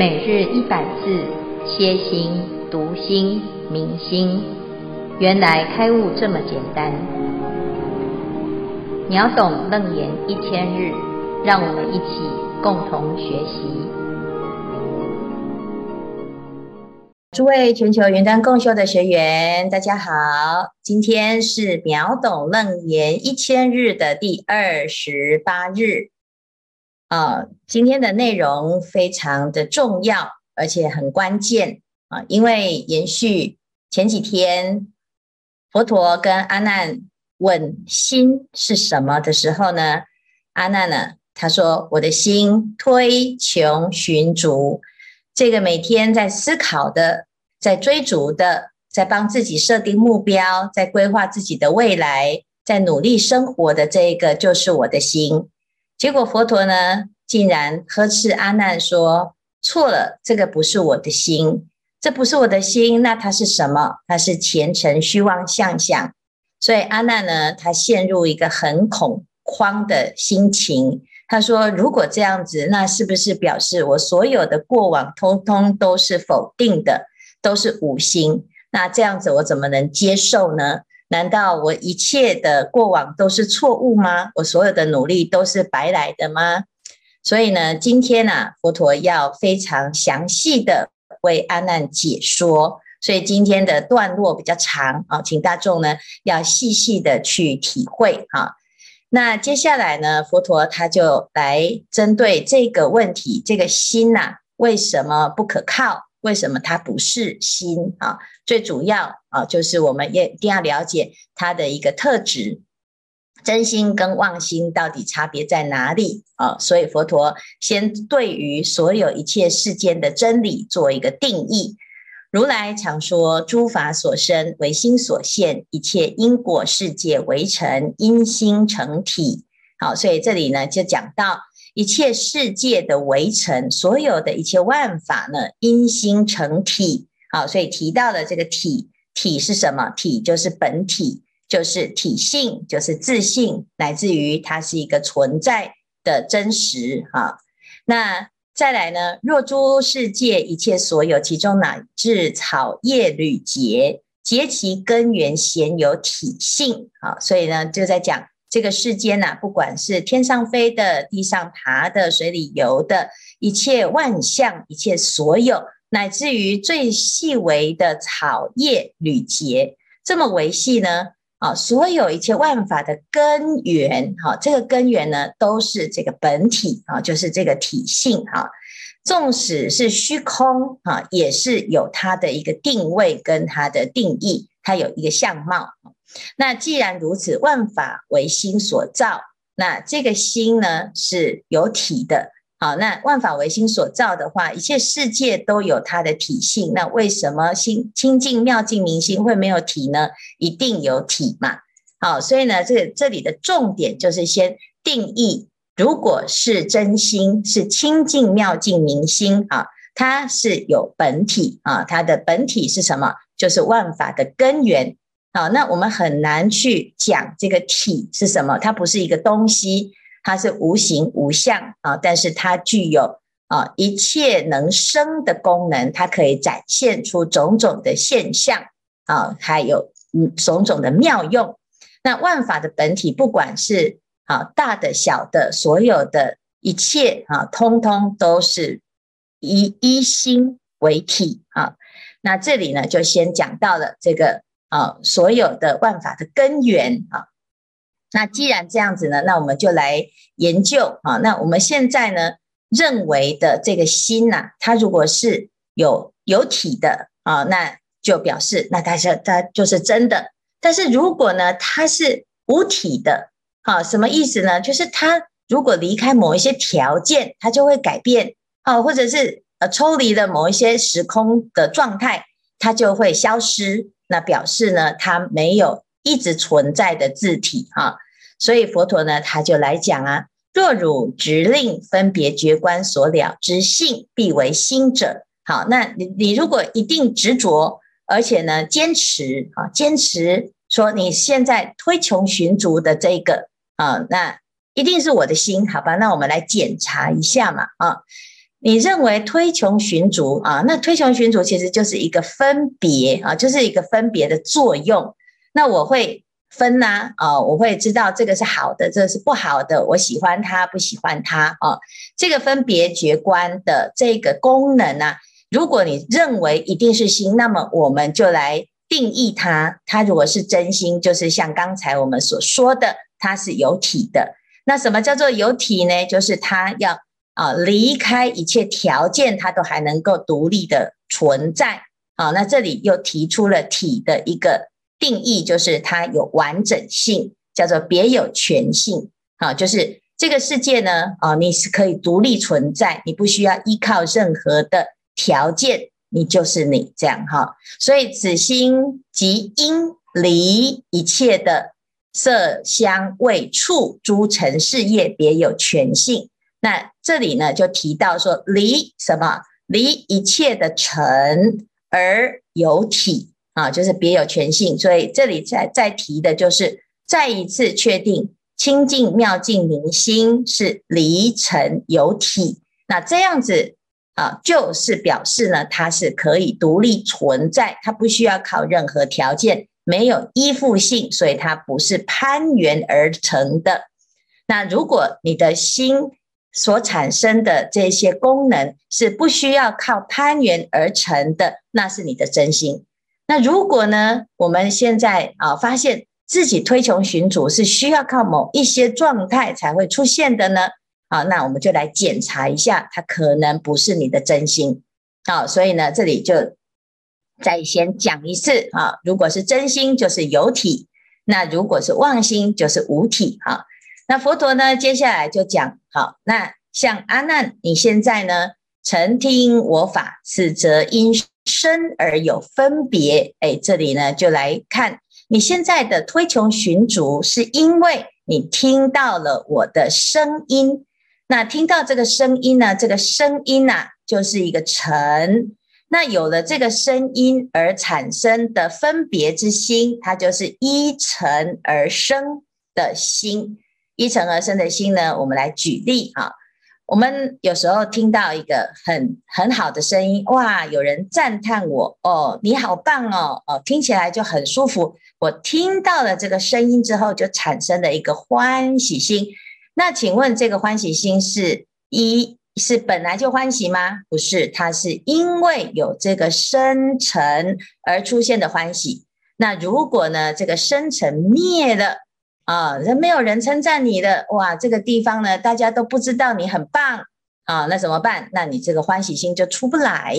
每日一百字，歇心、读心、明心，原来开悟这么简单。秒懂楞严一千日，让我们一起共同学习。诸位全球云端共修的学员，大家好，今天是秒懂楞严一千日的第二十八日。啊，今天的内容非常的重要，而且很关键啊！因为延续前几天佛陀跟阿难问心是什么的时候呢，阿难呢，他说：“我的心推穷寻逐，这个每天在思考的，在追逐的，在帮自己设定目标，在规划自己的未来，在努力生活的这一个，就是我的心。”结果佛陀呢，竟然呵斥阿难说：“错了，这个不是我的心，这不是我的心，那它是什么？它是前尘虚妄相想。”所以阿难呢，他陷入一个很恐慌的心情。他说：“如果这样子，那是不是表示我所有的过往通通都是否定的，都是无心？那这样子我怎么能接受呢？”难道我一切的过往都是错误吗？我所有的努力都是白来的吗？所以呢，今天呢、啊，佛陀要非常详细的为阿难解说，所以今天的段落比较长啊，请大众呢要细细的去体会哈。那接下来呢，佛陀他就来针对这个问题，这个心呐、为什么不可靠？为什么它不是心啊？最主要啊，就是我们也一定要了解它的一个特质，真心跟妄心到底差别在哪里啊？所以佛陀先对于所有一切世间的真理做一个定义。如来常说，诸法所生唯心所现，一切因果世界为成因心成体。好，所以这里呢就讲到。一切世界的围城，所有的一切万法呢，因心成体。好，所以提到的这个体，体是什么？体就是本体，就是体性，就是自性，乃至于它是一个存在的真实。哈，那再来呢？若诸世界一切所有，其中乃至草叶履节，节其根源，显有体性。好，所以呢，就在讲。这个世间呐、啊，不管是天上飞的、地上爬的、水里游的，一切万象，一切所有，乃至于最细微的草叶履节，这么维系呢？啊，所有一切万法的根源，哈，这个根源呢，都是这个本体啊，就是这个体性哈。纵使是虚空啊，也是有它的一个定位跟它的定义，它有一个相貌。那既然如此，万法唯心所造，那这个心呢是有体的。好，那万法唯心所造的话，一切世界都有它的体性。那为什么心清净妙净明心会没有体呢？一定有体嘛。好，所以呢，这这里的重点就是先定义，如果是真心，是清净妙净明心啊，它是有本体啊，它的本体是什么？就是万法的根源。好，那我们很难去讲这个体是什么，它不是一个东西，它是无形无相啊，但是它具有啊一切能生的功能，它可以展现出种种的现象啊，还有嗯种种的妙用。那万法的本体，不管是啊大的小的，所有的一切啊，通通都是以一心为体。那这里呢，就先讲到了这个。啊，所有的万法的根源啊，那既然这样子呢，那我们就来研究啊。那我们现在呢，认为的这个心呐、啊，它如果是有有体的啊，那就表示那它是它就是真的。但是如果呢，它是无体的，啊，什么意思呢？就是它如果离开某一些条件，它就会改变，啊，或者是呃抽离了某一些时空的状态，它就会消失。那表示呢，它没有一直存在的自体啊，所以佛陀呢，他就来讲啊，若汝直令分别觉观所了之性，必为心者。好，那你你如果一定执着，而且呢坚持啊，坚持说你现在推穷寻逐的这个啊，那一定是我的心，好吧？那我们来检查一下嘛啊，你认为推穷寻逐啊，那推穷寻逐其实就是一个分别啊，就是一个分别的作用。那我会分呐啊，我会知道这个是好的，这个是不好的，我喜欢它，不喜欢它啊。这个分别觉观的这个功能呢，如果你认为一定是心，那么我们就来定义它。它如果是真心，就是像刚才我们所说的，它是有体的。那什么叫做有体呢？就是它要。啊，离开一切条件，它都还能够独立的存在。啊，那这里又提出了体的一个定义，就是它有完整性，叫做别有全性。啊，就是这个世界呢，啊，你是可以独立存在，你不需要依靠任何的条件，你就是你这样哈。所以此心即应离一切的色香味触诸尘事业，别有全性。那这里呢，就提到说离什么？离一切的尘而有体啊，就是别有全性。所以这里再再提的就是再一次确定清净妙净明心是离尘有体。那这样子啊，就是表示呢，它是可以独立存在，它不需要靠任何条件，没有依附性，所以它不是攀缘而成的。那如果你的心，所产生的这些功能是不需要靠攀缘而成的，那是你的真心。那如果呢，我们现在啊发现自己推穷寻主是需要靠某一些状态才会出现的呢？啊，那我们就来检查一下，它可能不是你的真心。啊，所以呢，这里就再先讲一次啊，如果是真心，就是有体；那如果是妄心，就是无体。啊。那佛陀呢，接下来就讲，好，那像阿难，你现在呢，曾听我法，此则因身而有分别。哎，这里呢，就来看你现在的推穷寻逐，是因为你听到了我的声音。那听到这个声音呢，这个声音呐、啊，就是一个尘。那有了这个声音而产生的分别之心，它就是依尘而生的心。依尘而生的心呢，我们来举例啊。我们有时候听到一个很很好的声音，哇，有人赞叹我哦，你好棒哦，哦，听起来就很舒服。我听到了这个声音之后，就产生了一个欢喜心。那请问这个欢喜心是一是本来就欢喜吗？不是，它是因为有这个生成而出现的欢喜。那如果呢，这个生成灭了？啊，人没有人称赞你的哇，这个地方呢，大家都不知道你很棒啊，那怎么办？那你这个欢喜心就出不来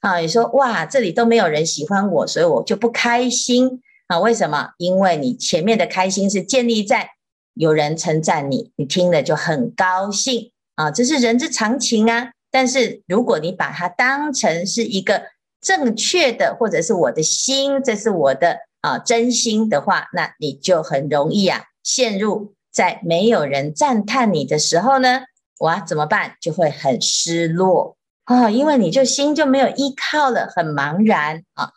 啊。你说哇，这里都没有人喜欢我，所以我就不开心啊？为什么？因为你前面的开心是建立在有人称赞你，你听了就很高兴啊，这是人之常情啊。但是如果你把它当成是一个正确的，或者是我的心，这是我的啊真心的话，那你就很容易啊。陷入在没有人赞叹你的时候呢，哇，怎么办？就会很失落啊，因为你就心就没有依靠了，很茫然啊。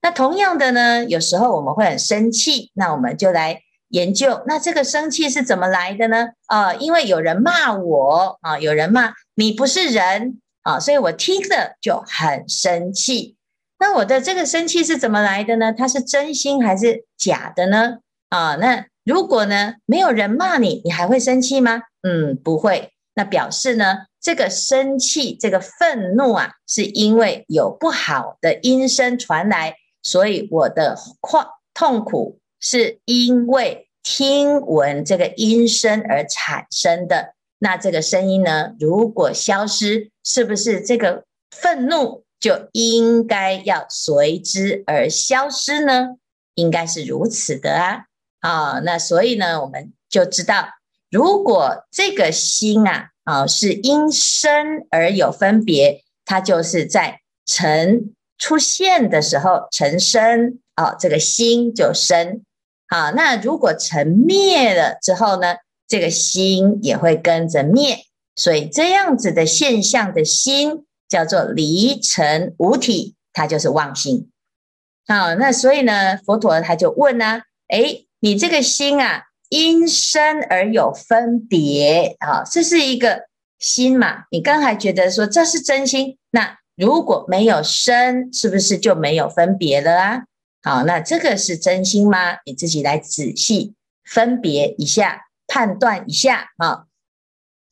那同样的呢，有时候我们会很生气，那我们就来研究，那这个生气是怎么来的呢？啊，因为有人骂我啊，有人骂你不是人啊，所以我听了就很生气。那我的这个生气是怎么来的呢？它是真心还是假的呢？啊，那。如果呢，没有人骂你，你还会生气吗？嗯，不会。那表示呢，这个生气、这个愤怒啊，是因为有不好的音声传来，所以我的况痛苦是因为听闻这个音声而产生的。那这个声音呢，如果消失，是不是这个愤怒就应该要随之而消失呢？应该是如此的啊。啊，那所以呢，我们就知道，如果这个心啊，啊是因生而有分别，它就是在尘出现的时候，尘生，啊，这个心就生。啊，那如果尘灭了之后呢，这个心也会跟着灭。所以这样子的现象的心叫做离尘无体，它就是妄心。好，那所以呢，佛陀他就问呢，啊，诶。你这个心啊，因生而有分别啊，这是一个心嘛，你刚才觉得说这是真心，那如果没有生，是不是就没有分别了啊？好，那这个是真心吗？你自己来仔细分别一下，判断一下啊。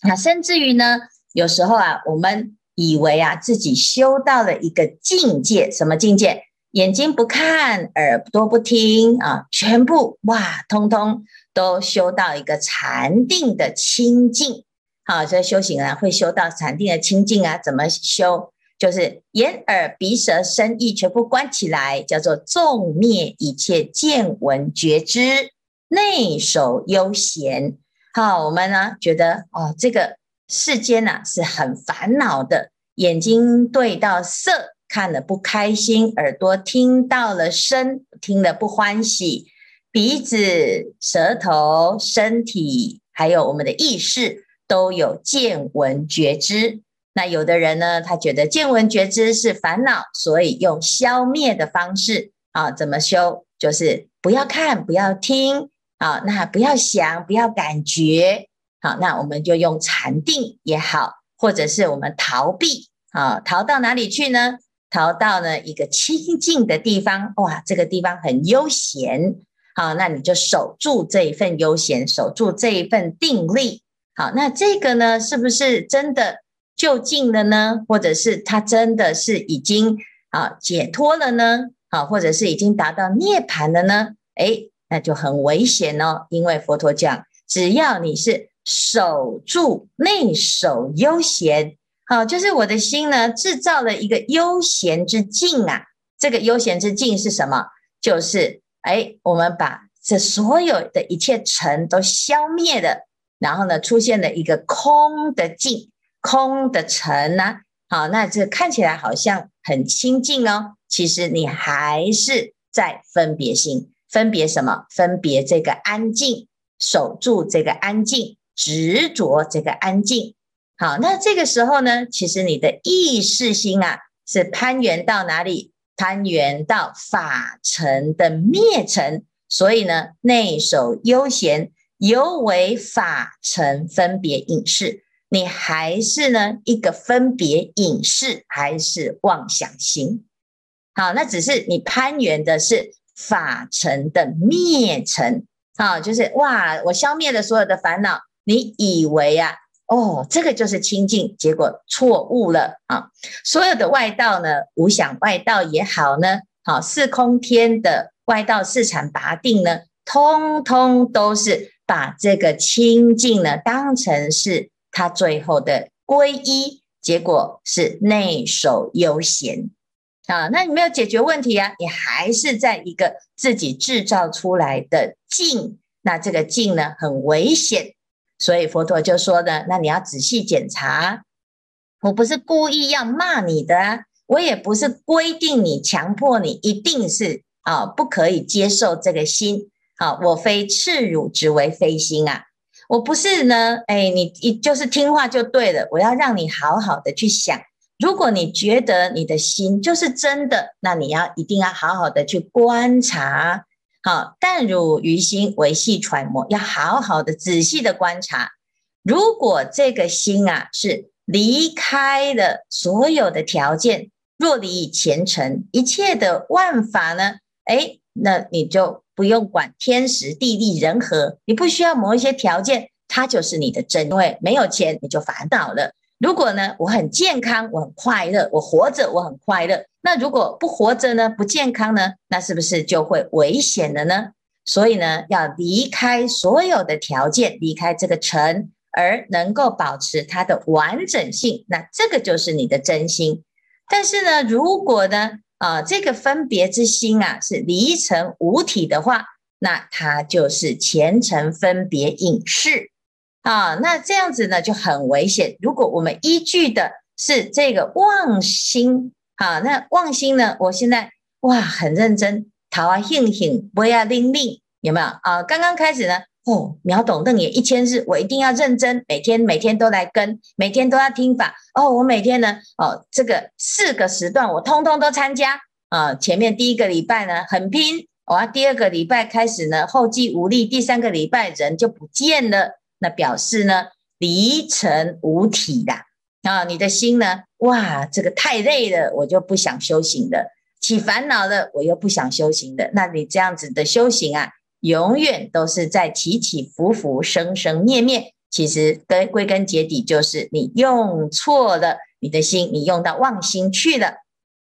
那甚至于呢，有时候啊，我们以为啊自己修到了一个境界，什么境界？眼睛不看，耳朵不听啊，全部哇，通通都修到一个禅定的清净。好，所以修行人会修到禅定的清净啊，怎么修？就是眼耳鼻舌身意全部关起来，叫做纵灭一切见闻觉知，内守悠闲。好，我们呢觉得哦，这个世间呐、啊、是很烦恼的。眼睛对到色看了不开心，耳朵听到了声听了不欢喜，鼻子、舌头、身体还有我们的意识都有见闻觉知。那有的人呢，他觉得见闻觉知是烦恼，所以用消灭的方式啊，怎么修？就是不要看，不要听啊，那不要想，不要感觉。好，那我们就用禅定也好，或者是我们逃避啊，逃到哪里去呢？逃到呢一个清净的地方，哇，这个地方很悠闲。好，那你就守住这一份悠闲，守住这一份定力。好，那这个呢，是不是真的？就近了呢，或者是他真的是已经啊解脱了呢？好，或者是已经达到涅槃了呢？诶，那就很危险哦。因为佛陀讲，只要你是守住内守悠闲，好，就是我的心呢制造了一个悠闲之境啊。这个悠闲之境是什么？就是诶，我们把这所有的一切尘都消灭了，然后呢，出现了一个空的境。空的尘呢？好，那这看起来好像很清净哦。其实你还是在分别心，分别什么？分别这个安静，守住这个安静，执着这个安静。好，那这个时候呢，其实你的意识心啊，是攀缘到哪里？攀缘到法尘的灭尘。所以呢，内守悠闲，犹为法尘分别隐视。你还是呢一个分别隐视，还是妄想心？好，那只是你攀缘的是法尘的灭尘。好，就是哇，我消灭了所有的烦恼，你以为啊，哦，这个就是清净，结果错误了啊！所有的外道呢，无想外道也好呢，好四空天的外道四禅八定呢，通通都是把这个清净呢当成是。他最后的皈依结果是内守悠闲啊，那你没有解决问题啊，你还是在一个自己制造出来的境，那这个境呢很危险，所以佛陀就说的，那你要仔细检查，我不是故意要骂你的，我也不是规定你、强迫你一定是啊不可以接受这个心啊，我非赤汝之为非心啊。我不是呢，哎，你你就是听话就对了。我要让你好好的去想，如果你觉得你的心就是真的，那你要一定要好好的去观察。好，但汝于心维系揣摩，要好好的仔细的观察。如果这个心啊是离开了所有的条件，若离前尘一切的万法呢，哎，那你就。不用管天时地利人和，你不需要某一些条件，它就是你的真。因为没有钱，你就烦恼了。如果呢，我很健康，我很快乐，我活着，我很快乐。那如果不活着呢，不健康呢，那是不是就会危险了呢？所以呢，要离开所有的条件，离开这个尘，而能够保持它的完整性，那这个就是你的真心。但是呢，如果呢，啊，这个分别之心啊，是离尘五体的话，那它就是前尘分别影视啊。那这样子呢就很危险。如果我们依据的是这个妄心，啊，那妄心呢，我现在哇很认真，桃啊兴兴，不要令令，有没有啊？刚刚开始呢。哦，秒懂瞪眼一千日，我一定要认真，每天每天都来跟，每天都要听法。哦，我每天呢，哦，这个四个时段我通通都参加啊。前面第一个礼拜呢很拼，哇，第二个礼拜开始呢后继无力，第三个礼拜人就不见了，那表示呢离尘无体的啊，你的心呢，哇，这个太累了，我就不想修行的；起烦恼了，我又不想修行的。那你这样子的修行啊，永远都是在起起伏伏、生生灭灭。其实根归根结底就是你用错了你的心，你用到妄心去了。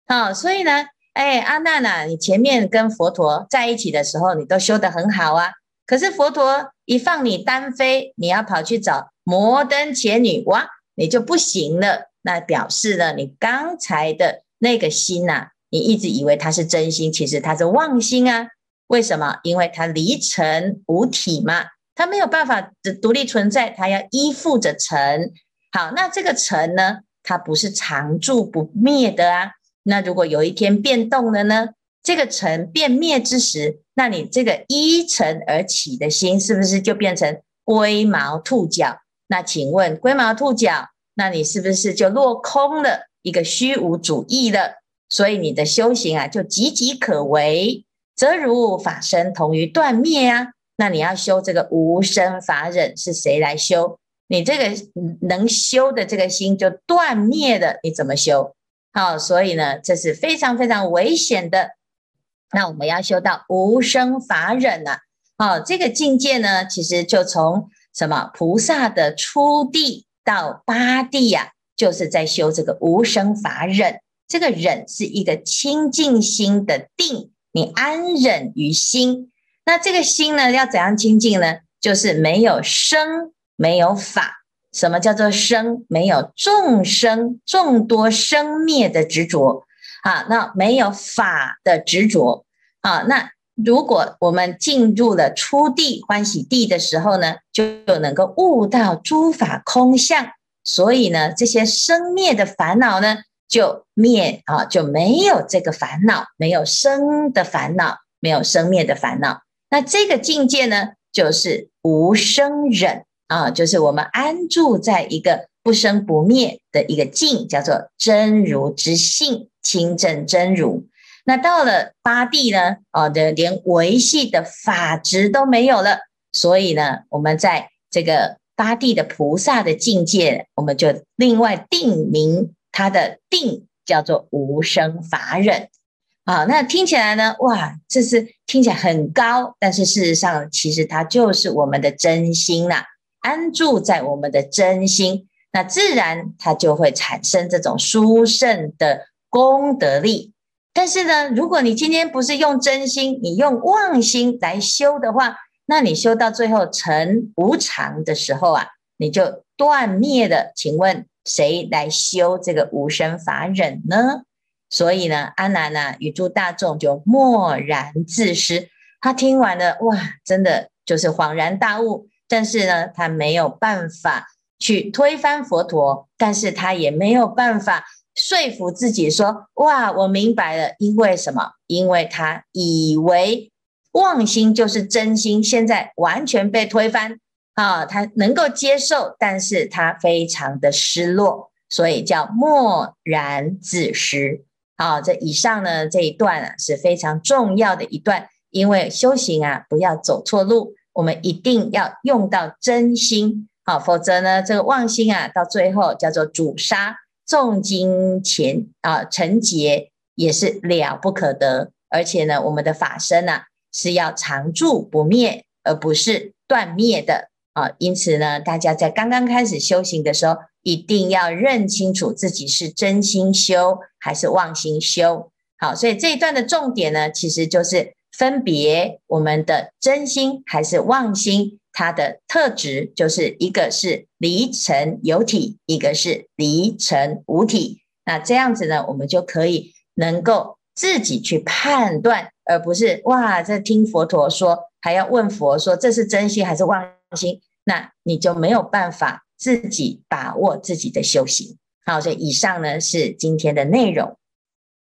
好，所以呢，哎，阿娜娜，你前面跟佛陀在一起的时候，你都修得很好啊。可是佛陀一放你单飞，你要跑去找摩登伽女，哇，你就不行了。那表示呢，你刚才的那个心呐，你一直以为它是真心，其实它是妄心啊。为什么？因为它离尘无体嘛，它没有办法独立存在，它要依附着尘。好，那这个尘呢，它不是常住不灭的啊。那如果有一天变动了呢？这个尘变灭之时，那你这个依尘而起的心，是不是就变成龟毛兔角？那请问龟毛兔角，那你是不是就落空了一个虚无主义了？所以你的修行啊，就岌岌可危，则如法身同于断灭啊。那你要修这个无生法忍，是谁来修？你这个能修的这个心就断灭了，你怎么修？好，所以呢，这是非常非常危险的。那我们要修到无生法忍啊，哦，这个境界呢，其实就从什么菩萨的初地到八地呀、就是在修这个无生法忍。这个忍是一个清净心的定，你安忍于心。那这个心呢，要怎样清净呢？就是没有生，没有法。什么叫做生？没有众生众多生灭的执着。啊，那没有法的执着啊，那如果我们进入了初地欢喜地的时候呢，就能够悟到诸法空相，所以呢，这些生灭的烦恼呢就灭啊，就没有这个烦恼，没有生的烦恼，没有生灭的烦恼。那这个境界呢，就是无生忍啊，就是我们安住在一个。不生不灭的一个境，叫做真如之性，清净真如。那到了八地呢？哦，的连维系的法执都没有了。所以呢，我们在这个八地的菩萨的境界，我们就另外定名它的定叫做无生法忍。啊，那听起来呢，哇，这是听起来很高，但是事实上，其实它就是我们的真心呐，安住在我们的真心。那自然它就会产生这种殊胜的功德力。但是呢，如果你今天不是用真心，你用妄心来修的话，那你修到最后成无常的时候啊，你就断灭了。请问谁来修这个无生法忍呢？所以呢，阿难呢与诸大众就默然自失。他听完了，哇，真的就是恍然大悟。但是呢，他没有办法。去推翻佛陀，但是他也没有办法说服自己说：“哇，我明白了。”因为什么？因为他以为妄心就是真心，现在完全被推翻啊！他能够接受，但是他非常的失落，所以叫默然自失。好，这以上呢这一段啊是非常重要的一段，因为修行啊不要走错路，我们一定要用到真心。好，否则呢，这个妄心啊，到最后叫做主杀，重金钱啊，成劫也是了不可得。而且呢，我们的法身呢、啊，是要常住不灭，而不是断灭的啊。因此呢，大家在刚刚开始修行的时候，一定要认清楚自己是真心修还是妄心修。好，所以这一段的重点呢，其实就是分别我们的真心还是妄心。它的特质就是一个是离尘有体，一个是离尘无体。那这样子呢，我们就可以能够自己去判断，而不是哇，这听佛陀说，还要问佛说这是真心还是妄心，那你就没有办法自己把握自己的修行。好，所以以上呢是今天的内容。